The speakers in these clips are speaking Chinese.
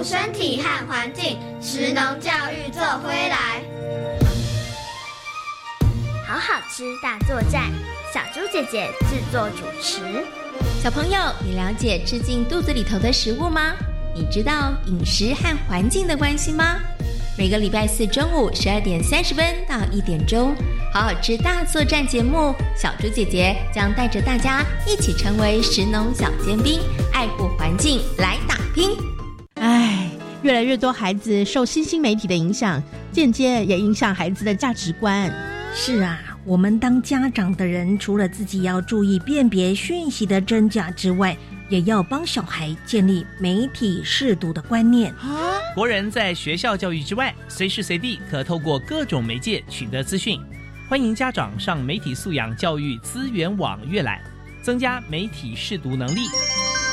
护身体和环境，食农教育做回来。好好吃大作战，小猪姐姐制作主持。小朋友，你了解吃进肚子里头的食物吗？你知道饮食和环境的关系吗？每个礼拜四中午十二点三十分到一点钟，好好吃大作战节目，小猪姐姐将带着大家一起成为食农小尖兵，爱护环境来打拼。唉，越来越多孩子受新兴媒体的影响，间接也影响孩子的价值观。是啊，我们当家长的人，除了自己要注意辨别讯息的真假之外，也要帮小孩建立媒体适读的观念。国人在学校教育之外，随时随地可透过各种媒介取得资讯。欢迎家长上媒体素养教育资源网阅览，增加媒体适读能力。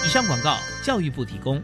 以上广告，教育部提供。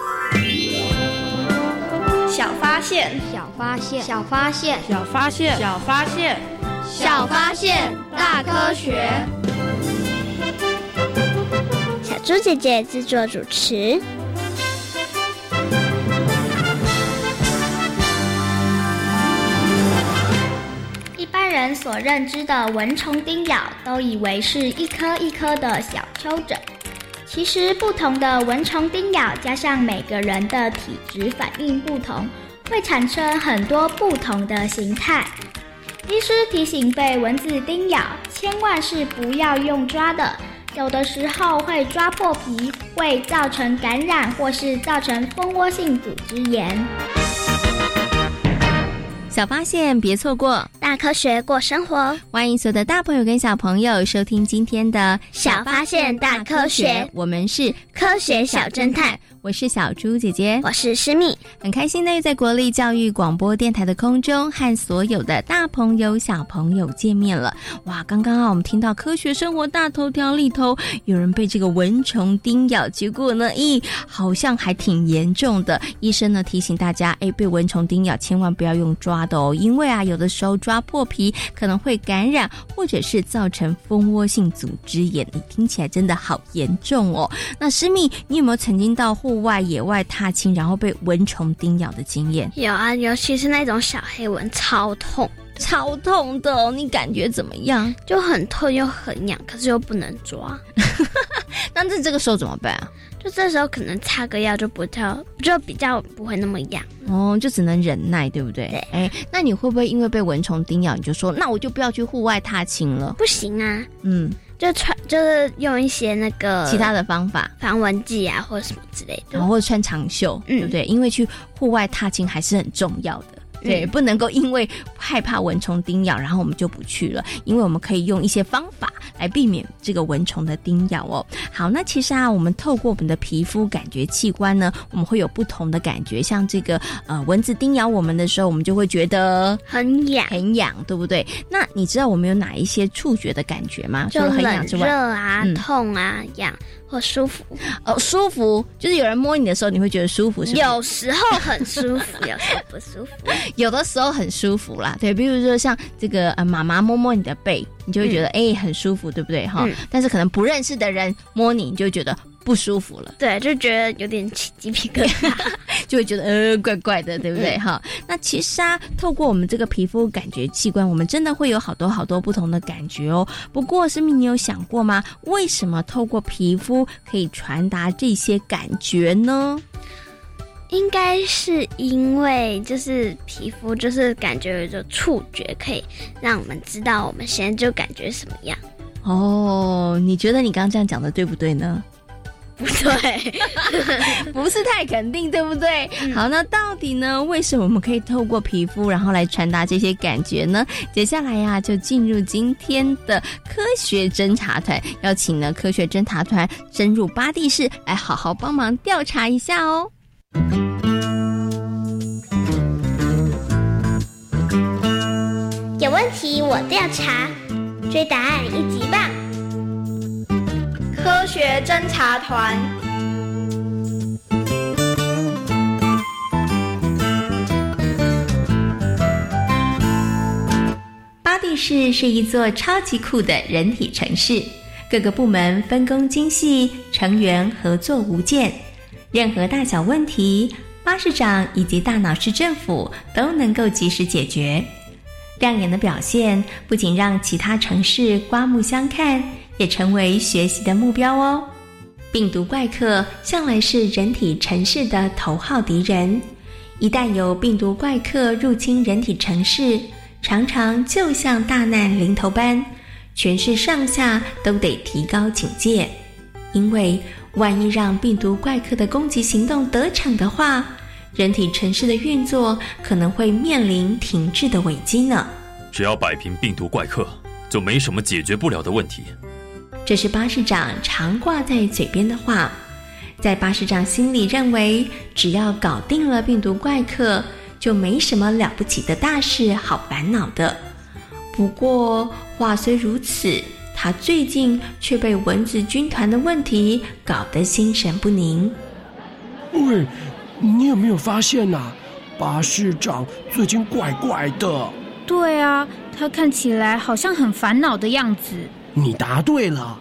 现，小发现，小发现，小发现，小发现，小发现，大科学。小猪姐姐制作主持。一般人所认知的蚊虫叮咬，都以为是一颗一颗的小丘疹。其实，不同的蚊虫叮咬，加上每个人的体质反应不同，会产生很多不同的形态。医师提醒，被蚊子叮咬，千万是不要用抓的，有的时候会抓破皮，会造成感染或是造成蜂窝性组织炎。小发现别错过，大科学过生活。欢迎所有的大朋友跟小朋友收听今天的小发现大科学，我们是科学小侦探。我是小猪姐姐，我是诗蜜，很开心呢，在国立教育广播电台的空中和所有的大朋友、小朋友见面了。哇，刚刚啊，我们听到科学生活大头条里头有人被这个蚊虫叮咬，结果呢，咦，好像还挺严重的。医生呢提醒大家，哎，被蚊虫叮咬千万不要用抓的哦，因为啊，有的时候抓破皮可能会感染，或者是造成蜂窝性组织炎。你听起来真的好严重哦。那诗蜜，你有没有曾经到户外野外踏青，然后被蚊虫叮咬的经验？有啊，尤其是那种小黑蚊，超痛，超痛的。你感觉怎么样？就很痛又很痒，可是又不能抓。那这这个时候怎么办啊？就这时候可能擦个药就不较，就比较不会那么痒。哦，就只能忍耐，对不对？对。哎，那你会不会因为被蚊虫叮咬，你就说那我就不要去户外踏青了？不行啊。嗯。就穿就是用一些那个其他的方法，防蚊剂啊，或者什么之类的，然后或者穿长袖，对不对？因为去户外踏青还是很重要的。对，不能够因为害怕蚊虫叮咬，然后我们就不去了。因为我们可以用一些方法来避免这个蚊虫的叮咬哦。好，那其实啊，我们透过我们的皮肤感觉器官呢，我们会有不同的感觉。像这个呃，蚊子叮咬我们的时候，我们就会觉得很痒，很痒，对不对？那你知道我们有哪一些触觉的感觉吗？除了很痒之外，热啊、痛啊、痒。或舒服哦，舒服就是有人摸你的时候，你会觉得舒服，是有时候很舒服，有时候不舒服。有的时候很舒服啦，对，比如说像这个呃，妈妈摸摸你的背，你就会觉得哎很舒服，对不对哈？但是可能不认识的人摸你，你就觉得不舒服了。对，就觉得有点起鸡皮疙瘩，就会觉得呃怪怪的，对不对哈？那其实啊，透过我们这个皮肤感觉器官，我们真的会有好多好多不同的感觉哦。不过，生命，你有想过吗？为什么透过皮肤可以传达这些感觉呢？应该是因为就是皮肤就是感觉有着触觉，可以让我们知道我们现在就感觉什么样。哦，你觉得你刚刚这样讲的对不对呢？不 对，不是太肯定，对不对？好，那到底呢？为什么我们可以透过皮肤，然后来传达这些感觉呢？接下来呀，就进入今天的科学侦查团，邀请呢科学侦查团深入巴蒂市，来好好帮忙调查一下哦。有问题我调查，追答案一级棒！科学侦察团。巴蒂市是一座超级酷的人体城市，各个部门分工精细，成员合作无间。任何大小问题，巴士长以及大脑市政府都能够及时解决。亮眼的表现不仅让其他城市刮目相看，也成为学习的目标哦。病毒怪客向来是人体城市的头号敌人，一旦有病毒怪客入侵人体城市，常常就像大难临头般，全市上下都得提高警戒，因为。万一让病毒怪客的攻击行动得逞的话，人体城市的运作可能会面临停滞的危机呢。只要摆平病毒怪客，就没什么解决不了的问题。这是巴士长常挂在嘴边的话，在巴士长心里认为，只要搞定了病毒怪客，就没什么了不起的大事好烦恼的。不过话虽如此。他最近却被蚊子军团的问题搞得心神不宁。喂，你有没有发现呐？巴士长最近怪怪的。对啊，他看起来好像很烦恼的样子。你答对了，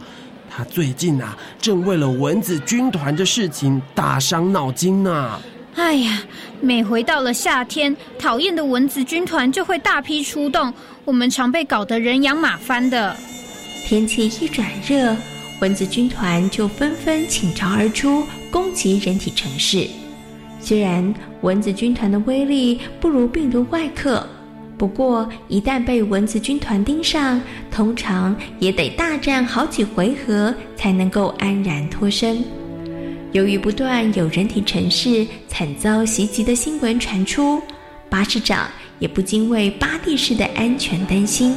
他最近啊，正为了蚊子军团的事情大伤脑筋呢。哎呀，每回到了夏天，讨厌的蚊子军团就会大批出动，我们常被搞得人仰马翻的。天气一转热，蚊子军团就纷纷倾巢而出，攻击人体城市。虽然蚊子军团的威力不如病毒外客，不过一旦被蚊子军团盯上，通常也得大战好几回合才能够安然脱身。由于不断有人体城市惨遭袭击的新闻传出，巴士长也不禁为巴蒂市的安全担心。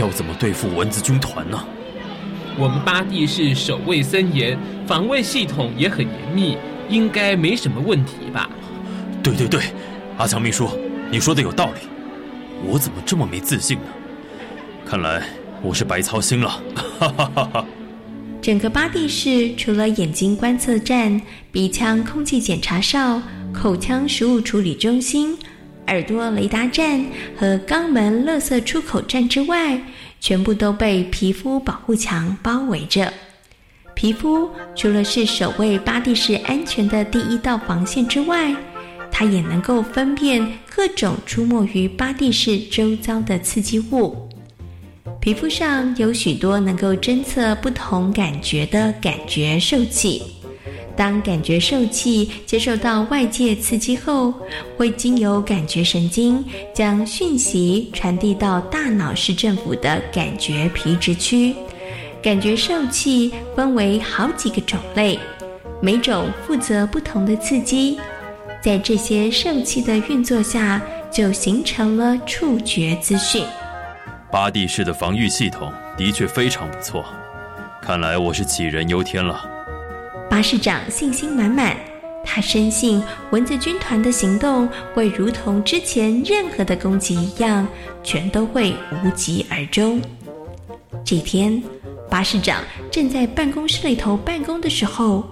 要怎么对付蚊子军团呢？我们巴蒂市守卫森严，防卫系统也很严密，应该没什么问题吧？对对对，阿强秘书，你说的有道理。我怎么这么没自信呢？看来我是白操心了。哈哈哈哈整个巴蒂市除了眼睛观测站、鼻腔空气检查哨、口腔食物处理中心。耳朵雷达站和肛门垃圾出口站之外，全部都被皮肤保护墙包围着。皮肤除了是守卫巴蒂市安全的第一道防线之外，它也能够分辨各种出没于巴蒂市周遭的刺激物。皮肤上有许多能够侦测不同感觉的感觉受器。当感觉受器接受到外界刺激后，会经由感觉神经将讯息传递到大脑市政府的感觉皮质区。感觉受器分为好几个种类，每种负责不同的刺激。在这些受器的运作下，就形成了触觉资讯。巴蒂市的防御系统的确非常不错，看来我是杞人忧天了。巴市长信心满满，他深信蚊子军团的行动会如同之前任何的攻击一样，全都会无疾而终。这天，巴巴士长正在办公室里头办公的时候，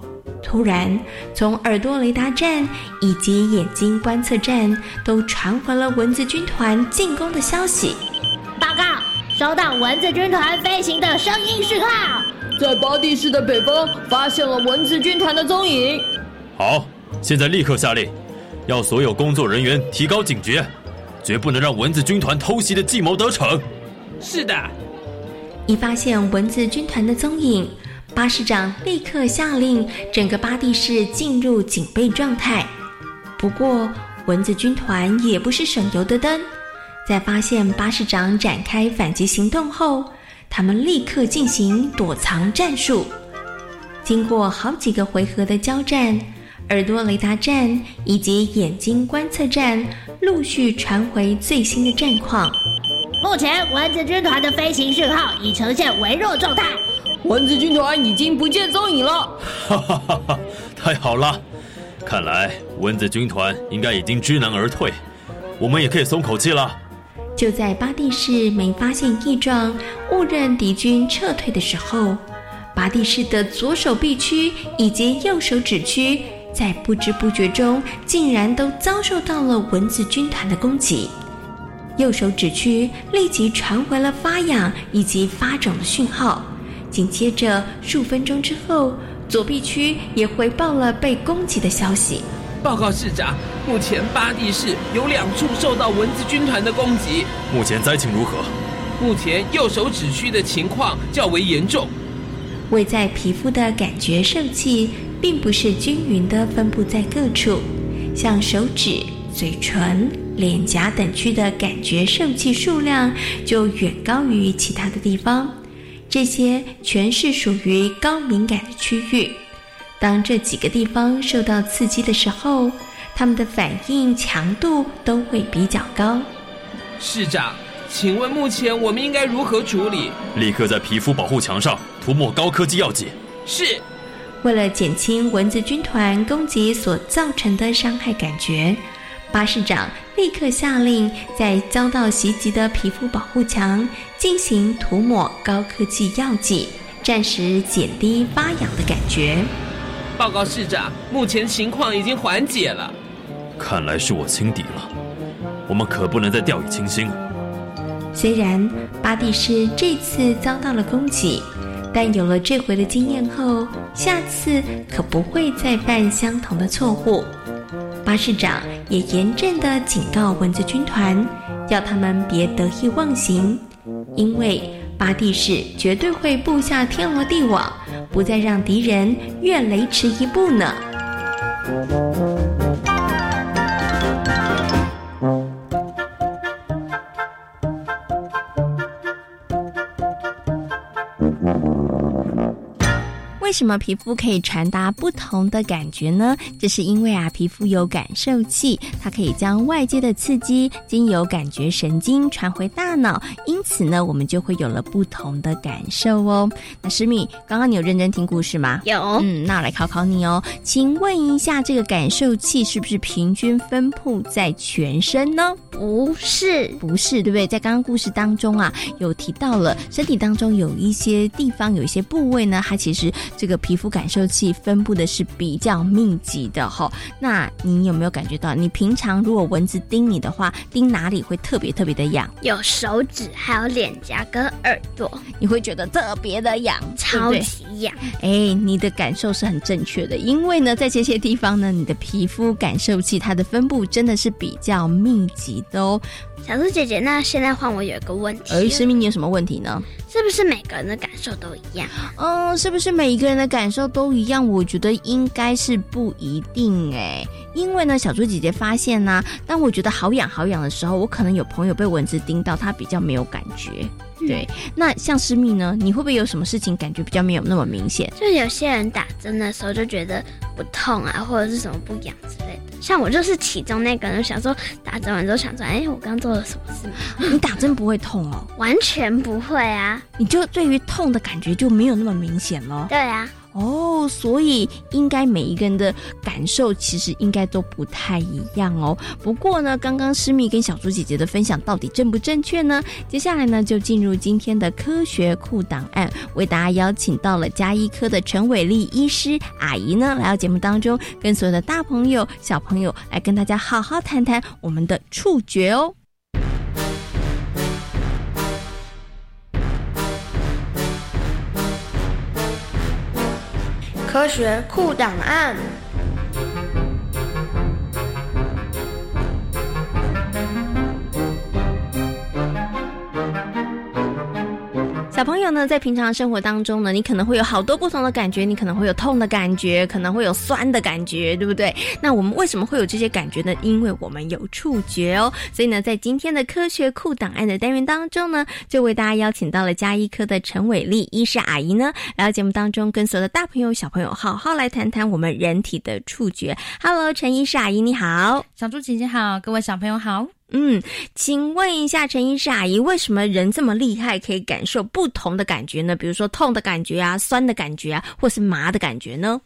突然从耳朵雷达站以及眼睛观测站都传回了蚊子军团进攻的消息。报告，收到蚊子军团飞行的声音讯号，在巴蒂市的北方发现了蚊子军团的踪影。好，现在立刻下令，要所有工作人员提高警觉，绝不能让蚊子军团偷袭的计谋得逞。是的。一发现蚊子军团的踪影，巴士长立刻下令整个巴地市进入警备状态。不过，蚊子军团也不是省油的灯，在发现巴士长展开反击行动后，他们立刻进行躲藏战术。经过好几个回合的交战，耳朵雷达站以及眼睛观测站陆续传回最新的战况。目前蚊子军团的飞行讯号已呈现微弱状态，蚊子军团已经不见踪影了。哈哈哈哈！太好了，看来蚊子军团应该已经知难而退，我们也可以松口气了。就在巴蒂士没发现异状、误认敌军撤退的时候，巴蒂士的左手臂区以及右手指区，在不知不觉中竟然都遭受到了蚊子军团的攻击。右手指区立即传回了发痒以及发肿的讯号，紧接着数分钟之后，左臂区也回报了被攻击的消息。报告市长，目前巴地市有两处受到蚊子军团的攻击。目前灾情如何？目前右手指区的情况较为严重。位在皮肤的感觉受气并不是均匀的分布在各处，像手指、嘴唇。脸颊等区的感觉受气数量就远高于其他的地方，这些全是属于高敏感的区域。当这几个地方受到刺激的时候，他们的反应强度都会比较高。市长，请问目前我们应该如何处理？立刻在皮肤保护墙上涂抹高科技药剂。是。为了减轻蚊子军团攻击所造成的伤害感觉。巴士长立刻下令，在遭到袭击的皮肤保护墙进行涂抹高科技药剂，暂时减低发痒的感觉。报告市长，目前情况已经缓解了。看来是我轻敌了，我们可不能再掉以轻心。虽然巴蒂市这次遭到了攻击，但有了这回的经验后，下次可不会再犯相同的错误。巴士长也严正的警告蚊子军团，要他们别得意忘形，因为巴蒂市绝对会布下天罗地网，不再让敌人越雷池一步呢。什么皮肤可以传达不同的感觉呢？这是因为啊，皮肤有感受器，它可以将外界的刺激经由感觉神经传回大脑，因此呢，我们就会有了不同的感受哦。那诗敏，刚刚你有认真听故事吗？有。嗯，那我来考考你哦，请问一下，这个感受器是不是平均分布在全身呢？不是，不是，对不对？在刚刚故事当中啊，有提到了身体当中有一些地方，有一些部位呢，它其实。这个皮肤感受器分布的是比较密集的哈，那你有没有感觉到？你平常如果蚊子叮你的话，叮哪里会特别特别的痒？有手指，还有脸颊跟耳朵，你会觉得特别的痒，超级痒。哎，你的感受是很正确的，因为呢，在这些地方呢，你的皮肤感受器它的分布真的是比较密集的哦。小猪姐姐，那现在换我有一个问题，哎，思明你有什么问题呢？是不是每个人的感受都一样？嗯，是不是每一个人的感受都一样？我觉得应该是不一定哎，因为呢，小猪姐姐发现呢，当我觉得好痒好痒的时候，我可能有朋友被蚊子叮到，他比较没有感觉。对，那像诗密呢，你会不会有什么事情感觉比较没有那么明显？就有些人打针的时候就觉得不痛啊，或者是什么不痒之类的。像我就是其中那个人，想说打针完之后想说，哎，我刚做了什么事？你打针不会痛哦？完全不会啊！你就对于痛的感觉就没有那么明显咯。对啊。哦，所以应该每一个人的感受其实应该都不太一样哦。不过呢，刚刚诗密跟小猪姐姐的分享到底正不正确呢？接下来呢，就进入今天的科学库档案，为大家邀请到了加医科的陈伟丽医师阿姨呢，来到节目当中，跟所有的大朋友、小朋友来跟大家好好谈谈我们的触觉哦。科学库档案。小朋友呢，在平常生活当中呢，你可能会有好多不同的感觉，你可能会有痛的感觉，可能会有酸的感觉，对不对？那我们为什么会有这些感觉呢？因为我们有触觉哦。所以呢，在今天的科学库档案的单元当中呢，就为大家邀请到了加医科的陈伟丽医师阿姨呢，来到节目当中，跟所有的大朋友、小朋友好好来谈谈我们人体的触觉。Hello，陈医师阿姨你好，小猪姐姐好，各位小朋友好。嗯，请问一下陈医师阿姨，为什么人这么厉害，可以感受不同的感觉呢？比如说痛的感觉啊，酸的感觉啊，或是麻的感觉呢？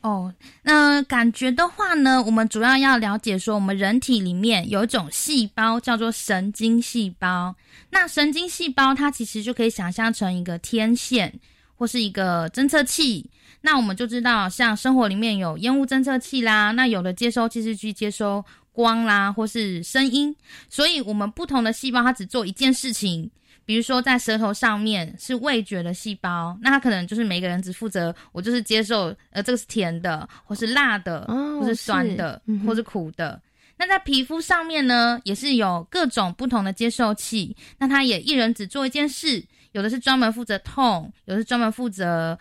哦，那感觉的话呢，我们主要要了解说，我们人体里面有一种细胞叫做神经细胞。那神经细胞它其实就可以想象成一个天线或是一个侦测器。那我们就知道，像生活里面有烟雾侦测器啦，那有的接收器是去接收。光啦，或是声音，所以我们不同的细胞它只做一件事情。比如说在舌头上面是味觉的细胞，那它可能就是每个人只负责我就是接受，呃，这个是甜的，或是辣的，或是酸的，或是苦的。那在皮肤上面呢，也是有各种不同的接受器，那它也一人只做一件事，有的是专门负责痛，有的是专门负责。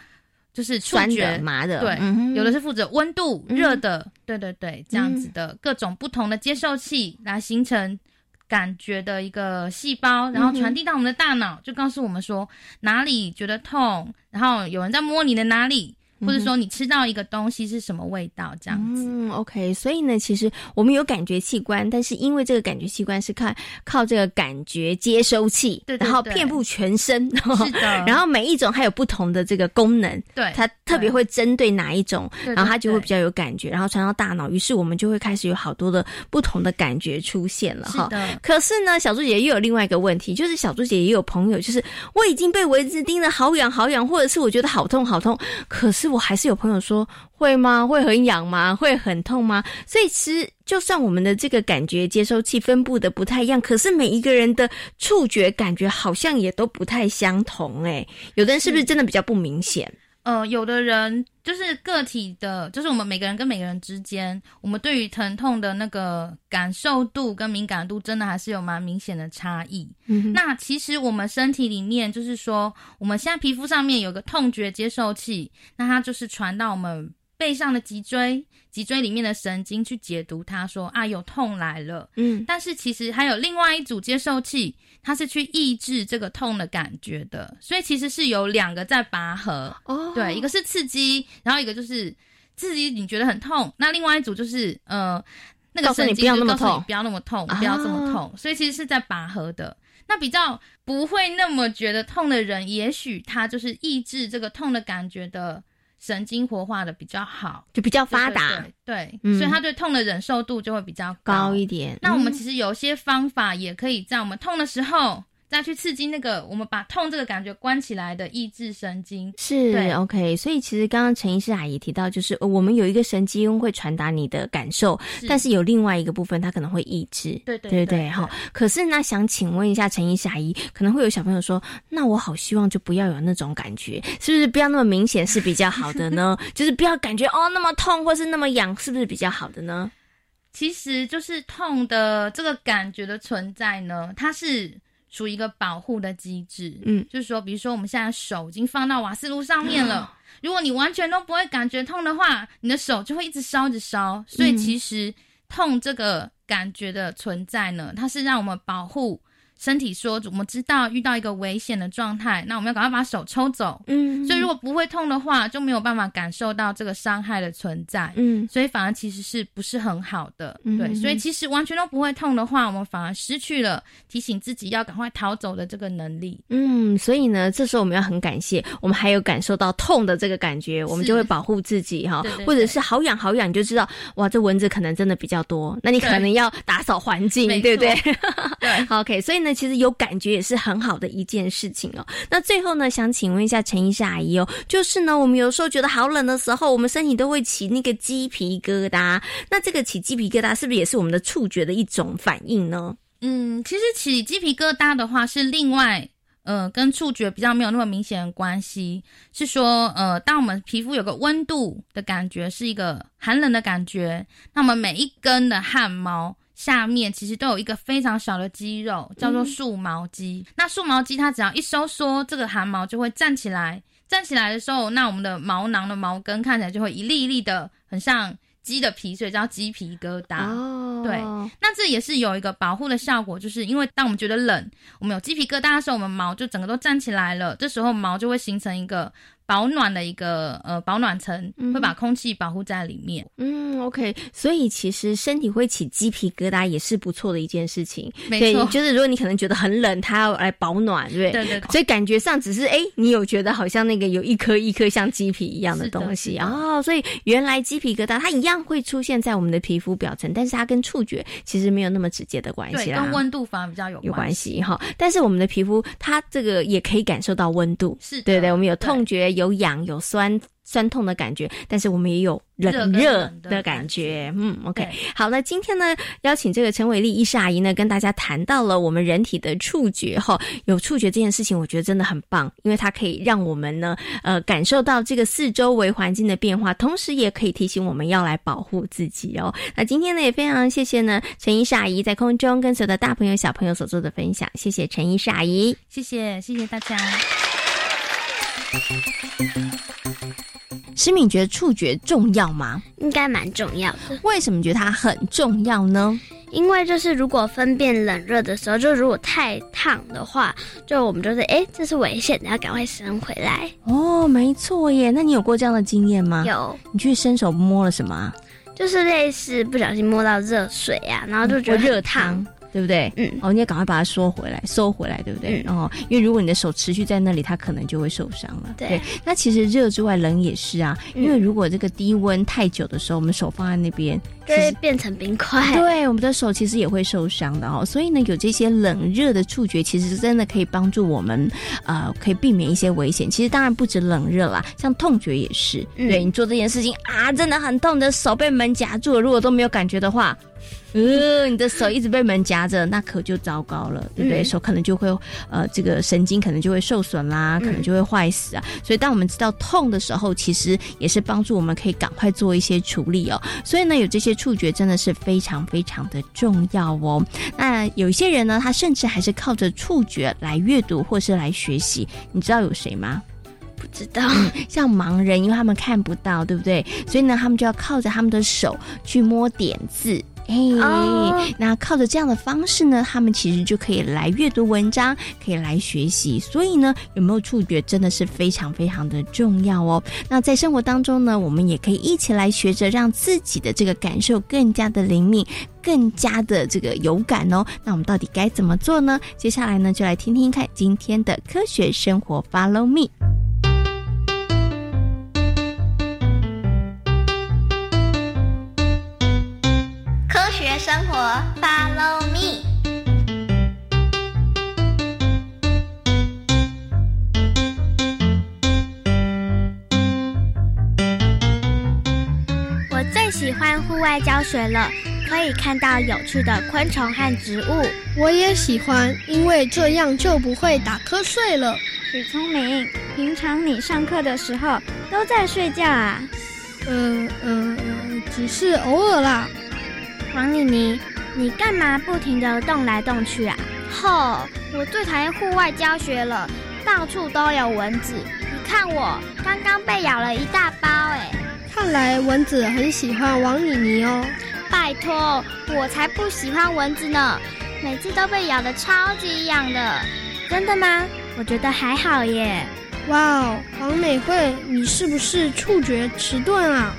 就是触觉麻的，对，有的是负责温度热的，对对对，这样子的各种不同的接受器来形成感觉的一个细胞，然后传递到我们的大脑，就告诉我们说哪里觉得痛，然后有人在摸你的哪里。或者说你吃到一个东西是什么味道这样子？嗯，OK。所以呢，其实我们有感觉器官，但是因为这个感觉器官是靠靠这个感觉接收器，对，然后遍布全身，是的。然后每一种还有不同的这个功能，对，它特别会针对哪一种，然后它就会比较有感觉，然后传到大脑，于是我们就会开始有好多的不同的感觉出现了哈。可是呢，小猪姐姐又有另外一个问题，就是小猪姐姐也有朋友，就是我已经被蚊子叮的好痒好痒，或者是我觉得好痛好痛，可是。我还是有朋友说会吗？会很痒吗？会很痛吗？所以其实就算我们的这个感觉接收器分布的不太一样，可是每一个人的触觉感觉好像也都不太相同。哎，有的人是不是真的比较不明显？呃，有的人就是个体的，就是我们每个人跟每个人之间，我们对于疼痛的那个感受度跟敏感度，真的还是有蛮明显的差异。嗯，那其实我们身体里面，就是说我们现在皮肤上面有个痛觉接受器，那它就是传到我们。背上的脊椎，脊椎里面的神经去解读它，说啊有痛来了，嗯，但是其实还有另外一组接受器，它是去抑制这个痛的感觉的，所以其实是有两个在拔河，哦，对，一个是刺激，然后一个就是刺激你觉得很痛，那另外一组就是呃那个神经就告诉你不要那么痛，不要这么痛，所以其实是在拔河的。那比较不会那么觉得痛的人，也许他就是抑制这个痛的感觉的。神经活化的比较好，就比较发达，对，所以他对痛的忍受度就会比较高。一点。那我们其实有些方法也可以在我们痛的时候。再去刺激那个，我们把痛这个感觉关起来的抑制神经是 OK。所以其实刚刚陈医师阿姨提到，就是我们有一个神经会传达你的感受，但是有另外一个部分它可能会抑制。对对对对，哈。可是那想请问一下陈医师阿姨，可能会有小朋友说，那我好希望就不要有那种感觉，是不是不要那么明显是比较好的呢？就是不要感觉哦那么痛或是那么痒，是不是比较好的呢？其实就是痛的这个感觉的存在呢，它是。属于一个保护的机制，嗯，就是说，比如说我们现在手已经放到瓦斯炉上面了，如果你完全都不会感觉痛的话，你的手就会一直烧着烧。所以其实痛这个感觉的存在呢，它是让我们保护身体说，我们知道遇到一个危险的状态，那我们要赶快把手抽走。嗯，所以如果不会痛的话，就没有办法感受到这个伤害的存在。嗯，所以反而其实是不是很好的？嗯对，所以其实完全都不会痛的话，我们反而失去了提醒自己要赶快逃走的这个能力。嗯，所以呢，这时候我们要很感谢，我们还有感受到痛的这个感觉，我们就会保护自己哈或者是好痒好痒，你就知道哇，这蚊子可能真的比较多，那你可能要打扫环境，对不对？对好，OK，所以呢，其实有感觉也是很好的一件事情哦。那最后呢，想请问一下陈医师阿姨哦，就是呢，我们有时候觉得好冷的时候，我们身体都会起那个鸡皮疙瘩，那这个起鸡皮疙瘩是不是也是我们的触觉的一种反应呢？嗯，其实起鸡皮疙瘩的话是另外。呃，跟触觉比较没有那么明显的关系，是说，呃，当我们皮肤有个温度的感觉，是一个寒冷的感觉，那我们每一根的汗毛下面其实都有一个非常小的肌肉，叫做竖毛肌。那竖毛肌它只要一收缩，这个汗毛就会站起来。站起来的时候，那我们的毛囊的毛根看起来就会一粒一粒的，很像鸡的皮，所以叫鸡皮疙瘩。哦，对，那这也是有一个保护的效果，就是因为当我们觉得冷，我们有鸡皮疙瘩的时候，我们毛就整个都站起来了，这时候毛就会形成一个保暖的一个呃保暖层，会把空气保护在里面。嗯，OK，所以其实身体会起鸡皮疙瘩也是不错的一件事情。没错。就是如果你可能觉得很冷，它要来保暖，对。不对？对对。对所以感觉上只是哎，你有觉得好像那个有一颗一颗像鸡皮一样的东西。哦，所以原来鸡皮疙瘩它一样会出现在我们的皮肤表层，但是它跟触觉其实没有那么直接的关，系啦。跟温度反而比较有有关关系。哈，但是我们的皮肤它这个也可以感受到温度，是的。对对，我们有痛觉、有痒、有酸酸痛的感觉，但是我们也有冷热的感觉。嗯，OK，好，那今天呢，邀请这个陈伟丽医师阿姨呢，跟大家谈到了我们人体的触觉哈，有触觉这件事情，我觉得真的很棒，因为它可以让我们呢，呃，感受到这个四周围环境的变化，同时也可以提醒我们要来保护自己哦。那今天呢，也非常谢谢呢陈医师阿姨在空中跟所有的大朋友小朋友所做的分享，谢谢陈医师阿姨。谢谢谢谢大家。诗敏觉得触觉重要吗？应该蛮重要的。为什么觉得它很重要呢？因为就是如果分辨冷热的时候，就如果太烫的话，就我们就是哎，这是危险的，要赶快伸回来。哦，没错耶。那你有过这样的经验吗？有，你去伸手摸了什么啊？就是类似不小心摸到热水啊，然后就觉得热很烫。对不对？嗯，哦，你要赶快把它收回来，收回来，对不对？嗯哦，因为如果你的手持续在那里，它可能就会受伤了。对那其实热之外，冷也是啊。嗯因为如果这个低温太久的时候，我们手放在那边，就会变成冰块。对，我们的手其实也会受伤的哦。所以呢，有这些冷热的触觉，其实真的可以帮助我们，呃，可以避免一些危险。其实当然不止冷热啦，像痛觉也是。嗯对你做这件事情啊，真的很痛，你的手被门夹住了，如果都没有感觉的话。嗯，你的手一直被门夹着，那可就糟糕了，对不对？嗯手可能就会呃，这个神经可能就会受损啦，可能就会坏死啊。所以，当我们知道痛的时候，其实也是帮助我们可以赶快做一些处理哦。所以呢，有这些触觉真的是非常非常的重要哦。那有一些人呢，他甚至还是靠着触觉来阅读或是来学习。你知道有谁吗？不知道，嗯，像盲人，因为他们看不到，对不对？所以呢，他们就要靠着他们的手去摸点字。哎、哦那靠着这样的方式呢，他们其实就可以来阅读文章，可以来学习。所以呢，有没有触觉真的是非常非常的重要哦。那在生活当中呢，我们也可以一起来学着让自己的这个感受更加的灵敏，更加的这个有感哦。那我们到底该怎么做呢？接下来呢，就来听听看今天的科学生活，Follow me。，Follow me。我最喜欢户外教学了，可以看到有趣的昆虫和植物。我也喜欢，因为这样就不会打瞌睡了。许聪明，平常你上课的时候都在睡觉啊？呃呃，只是偶尔啦。王妮妮，你干嘛不停地动来动去啊？吼！我最讨厌户外教学了，到处都有蚊子。你看我刚刚被咬了一大包，哎。看来蚊子很喜欢王妮妮哦。拜托，我才不喜欢蚊子呢！每次都被咬的超级痒的。真的吗？我觉得还好耶。哇哦，王美惠，你是不是触觉迟钝啊？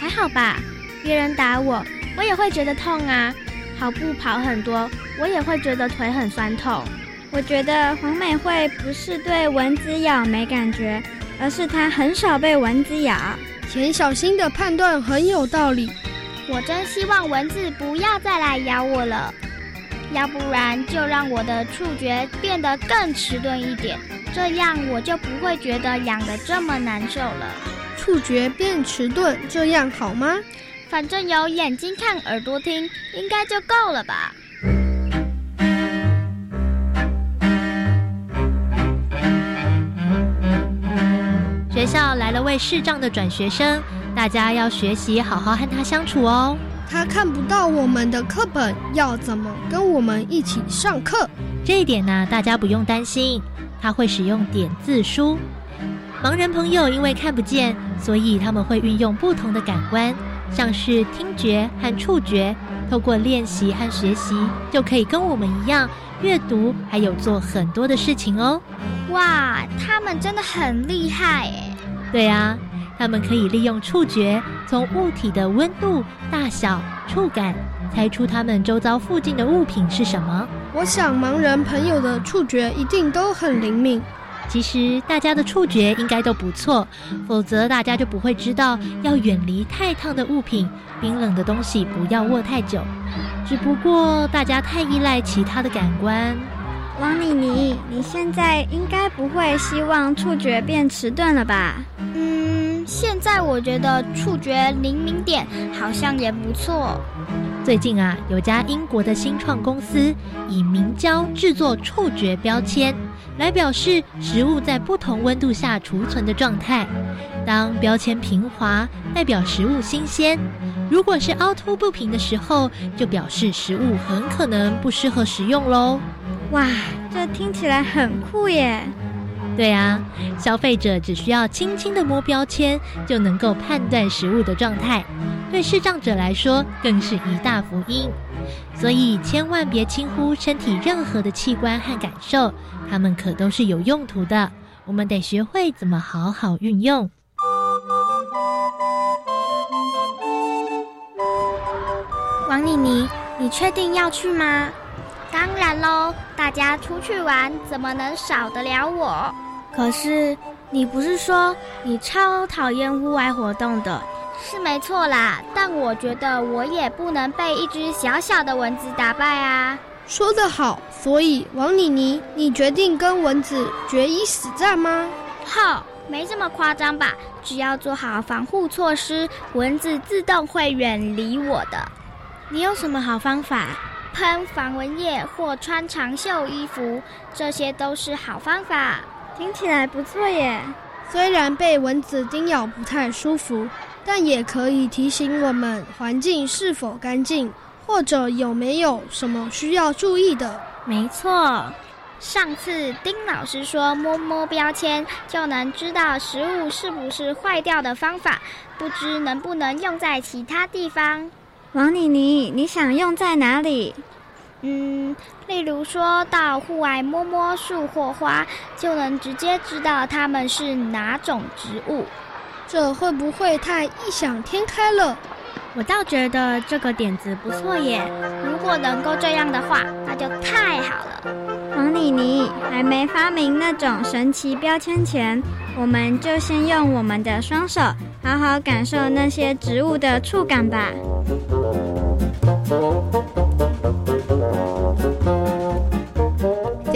还好吧，别人打我，我也会觉得痛啊。跑步跑很多，我也会觉得腿很酸痛。我觉得黄美惠不是对蚊子咬没感觉，而是她很少被蚊子咬。田小新的判断很有道理。我真希望蚊子不要再来咬我了，要不然就让我的触觉变得更迟钝一点，这样我就不会觉得痒得这么难受了。触觉变迟钝，这样好吗？反正有眼睛看，耳朵听，应该就够了吧。学校来了位视障的转学生，大家要学习好好和他相处哦。他看不到我们的课本，要怎么跟我们一起上课？这一点呢，大家不用担心，他会使用点字书。盲人朋友因为看不见，所以他们会运用不同的感官，像是听觉和触觉，透过练习和学习，就可以跟我们一样阅读，还有做很多的事情哦。哇，他们真的很厉害诶！对啊，他们可以利用触觉，从物体的温度、大小、触感，猜出他们周遭附近的物品是什么。我想盲人朋友的触觉一定都很灵敏。其实大家的触觉应该都不错，否则大家就不会知道要远离太烫的物品、冰冷的东西，不要握太久。只不过大家太依赖其他的感官。王妮妮，你现在应该不会希望触觉变迟钝了吧？嗯，现在我觉得触觉灵敏点好像也不错。最近啊，有家英国的新创公司以明胶制作触觉标签，来表示食物在不同温度下储存的状态。当标签平滑，代表食物新鲜；如果是凹凸不平的时候，就表示食物很可能不适合食用喽。哇，这听起来很酷耶！对啊，消费者只需要轻轻的摸标签，就能够判断食物的状态。对视障者来说，更是一大福音。所以千万别轻忽身体任何的器官和感受，它们可都是有用途的。我们得学会怎么好好运用。王妮妮，你确定要去吗？当然喽，大家出去玩怎么能少得了我？可是你不是说你超讨厌户外活动的？是没错啦，但我觉得我也不能被一只小小的蚊子打败啊！说得好，所以王妮妮，你决定跟蚊子决一死战吗？好，没这么夸张吧？只要做好防护措施，蚊子自动会远离我的。你有什么好方法？喷防蚊液或穿长袖衣服，这些都是好方法。听起来不错耶！虽然被蚊子叮咬不太舒服，但也可以提醒我们环境是否干净，或者有没有什么需要注意的。没错，上次丁老师说摸摸标签就能知道食物是不是坏掉的方法，不知能不能用在其他地方。王妮妮，你想用在哪里？嗯，例如说到户外摸摸树或花，就能直接知道它们是哪种植物。这会不会太异想天开了？我倒觉得这个点子不错耶。如果能够这样的话，那就太好了。王妮妮还没发明那种神奇标签前，我们就先用我们的双手，好好感受那些植物的触感吧。Música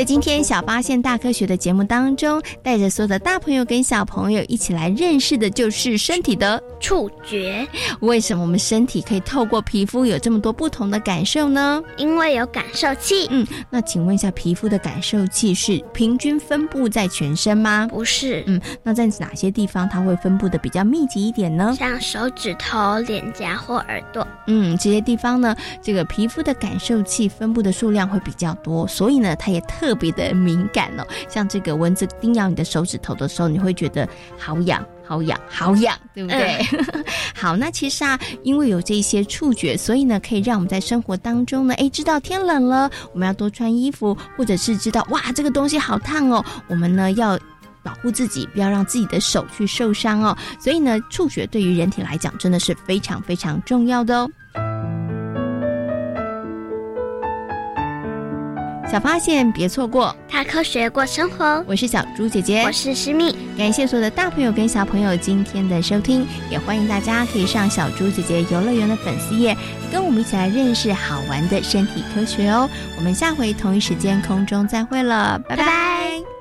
在今天小发现大科学的节目当中，带着所有的大朋友跟小朋友一起来认识的就是身体的触觉。为什么我们身体可以透过皮肤有这么多不同的感受呢？因为有感受器。嗯，那请问一下，皮肤的感受器是平均分布在全身吗？不是。嗯，那在哪些地方它会分布的比较密集一点呢？像手指头、脸颊或耳朵。嗯，这些地方呢，这个皮肤的感受器分布的数量会比较多，所以呢，它也特别的敏感哦。像这个蚊子叮咬你的手指头的时候，你会觉得好痒，好痒，好痒，对不对？好，那其实啊，因为有这些触觉，所以呢，可以让我们在生活当中呢，哎，知道天冷了，我们要多穿衣服，或者是知道哇，这个东西好烫哦，我们呢要保护自己，不要让自己的手去受伤哦。所以呢，触觉对于人体来讲，真的是非常非常重要的哦。小发现，别错过大科学过生活。我是小猪姐姐，我是诗密。感谢所有的大朋友跟小朋友今天的收听，也欢迎大家可以上小猪姐姐游乐园的粉丝页，跟我们一起来认识好玩的身体科学哦。我们下回同一时间空中再会了，拜拜。